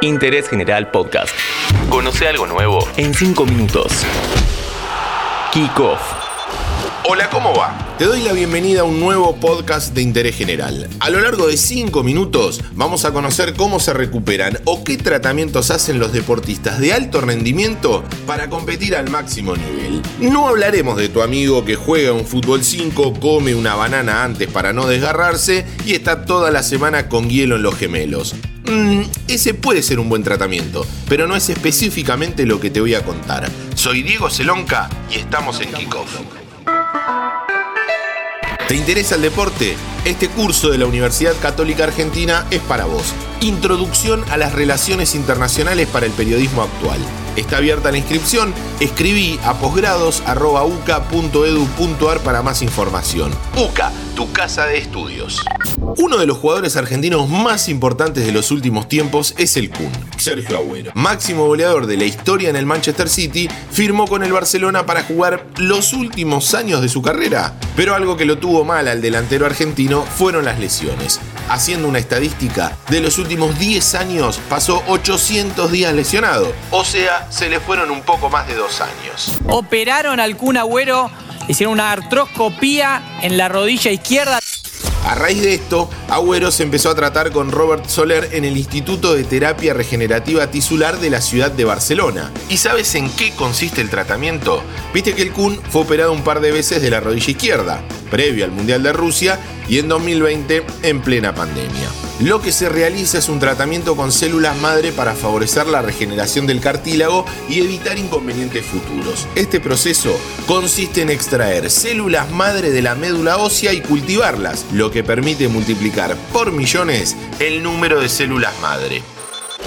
Interés General Podcast. Conoce algo nuevo en 5 minutos. Kick Off. Hola, ¿cómo va? Te doy la bienvenida a un nuevo podcast de interés general. A lo largo de 5 minutos vamos a conocer cómo se recuperan o qué tratamientos hacen los deportistas de alto rendimiento para competir al máximo nivel. No hablaremos de tu amigo que juega un fútbol 5, come una banana antes para no desgarrarse y está toda la semana con hielo en los gemelos. Mm, ese puede ser un buen tratamiento, pero no es específicamente lo que te voy a contar. Soy Diego Celonca y estamos en Kickoff. ¿Te interesa el deporte? Este curso de la Universidad Católica Argentina es para vos. Introducción a las relaciones internacionales para el periodismo actual. Está abierta la inscripción. Escribí a posgrados.uca.edu.ar para más información. UCA, tu casa de estudios. Uno de los jugadores argentinos más importantes de los últimos tiempos es el Kun, Sergio Agüero. Máximo goleador de la historia en el Manchester City, firmó con el Barcelona para jugar los últimos años de su carrera. Pero algo que lo tuvo mal al delantero argentino fueron las lesiones. Haciendo una estadística, de los últimos 10 años pasó 800 días lesionado. O sea, se le fueron un poco más de dos años. Operaron al Kun Agüero, hicieron una artroscopía en la rodilla izquierda. A raíz de esto, Agüero se empezó a tratar con Robert Soler en el Instituto de Terapia Regenerativa Tisular de la ciudad de Barcelona. ¿Y sabes en qué consiste el tratamiento? Viste que el Kun fue operado un par de veces de la rodilla izquierda, previo al Mundial de Rusia y en 2020 en plena pandemia. Lo que se realiza es un tratamiento con células madre para favorecer la regeneración del cartílago y evitar inconvenientes futuros. Este proceso consiste en extraer células madre de la médula ósea y cultivarlas, lo que permite multiplicar por millones el número de células madre.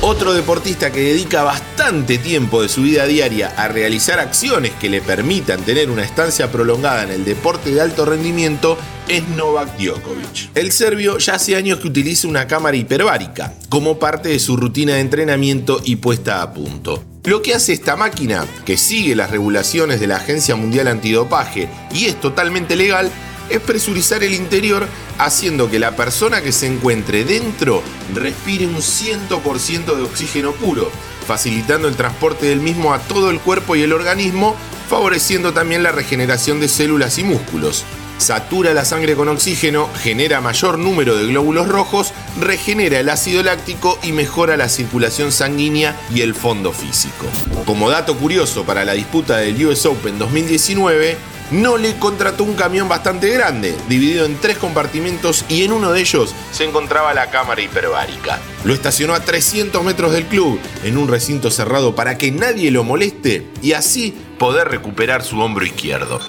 Otro deportista que dedica bastante tiempo de su vida diaria a realizar acciones que le permitan tener una estancia prolongada en el deporte de alto rendimiento es Novak Djokovic. El serbio ya hace años que utiliza una cámara hiperbárica como parte de su rutina de entrenamiento y puesta a punto. Lo que hace esta máquina, que sigue las regulaciones de la Agencia Mundial Antidopaje y es totalmente legal, es presurizar el interior haciendo que la persona que se encuentre dentro respire un 100% de oxígeno puro, facilitando el transporte del mismo a todo el cuerpo y el organismo, favoreciendo también la regeneración de células y músculos. Satura la sangre con oxígeno, genera mayor número de glóbulos rojos, regenera el ácido láctico y mejora la circulación sanguínea y el fondo físico. Como dato curioso para la disputa del US Open 2019, no le contrató un camión bastante grande, dividido en tres compartimentos y en uno de ellos se encontraba la cámara hiperbárica. Lo estacionó a 300 metros del club, en un recinto cerrado para que nadie lo moleste y así poder recuperar su hombro izquierdo.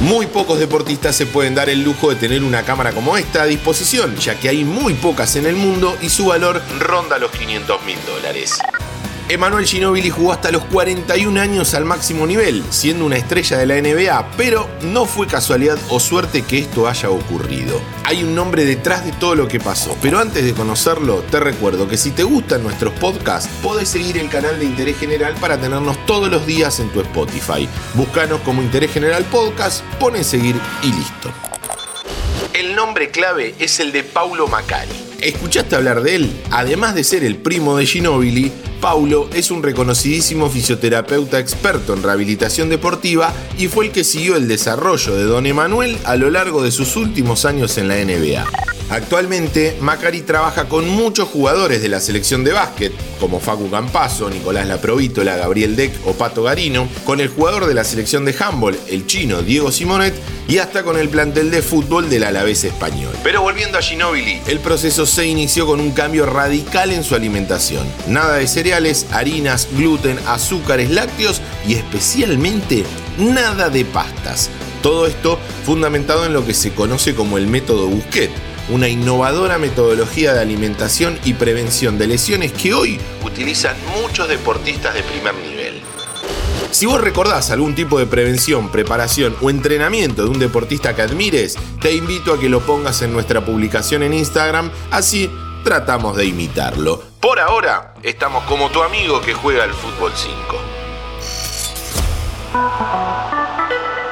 Muy pocos deportistas se pueden dar el lujo de tener una cámara como esta a disposición, ya que hay muy pocas en el mundo y su valor ronda los 500 mil dólares. Emanuel Ginóbili jugó hasta los 41 años al máximo nivel, siendo una estrella de la NBA, pero no fue casualidad o suerte que esto haya ocurrido. Hay un nombre detrás de todo lo que pasó, pero antes de conocerlo, te recuerdo que si te gustan nuestros podcasts, podés seguir el canal de Interés General para tenernos todos los días en tu Spotify. Búscanos como Interés General Podcast, pone seguir y listo. El nombre clave es el de Paulo Macari. ¿Escuchaste hablar de él? Además de ser el primo de Ginóbili, Paulo es un reconocidísimo fisioterapeuta experto en rehabilitación deportiva y fue el que siguió el desarrollo de Don Emanuel a lo largo de sus últimos años en la NBA. Actualmente, Macari trabaja con muchos jugadores de la selección de básquet, como Facu Campazo, Nicolás Laprovítola, Gabriel Deck o Pato Garino, con el jugador de la selección de handball, el chino Diego Simonet, y hasta con el plantel de fútbol del Alavés español. Pero volviendo a Ginóbili, el proceso se inició con un cambio radical en su alimentación. Nada de cereales, harinas, gluten, azúcares, lácteos y especialmente nada de pastas. Todo esto fundamentado en lo que se conoce como el método Busquet, una innovadora metodología de alimentación y prevención de lesiones que hoy utilizan muchos deportistas de primer nivel. Si vos recordás algún tipo de prevención, preparación o entrenamiento de un deportista que admires, te invito a que lo pongas en nuestra publicación en Instagram, así tratamos de imitarlo. Por ahora, estamos como tu amigo que juega al fútbol 5.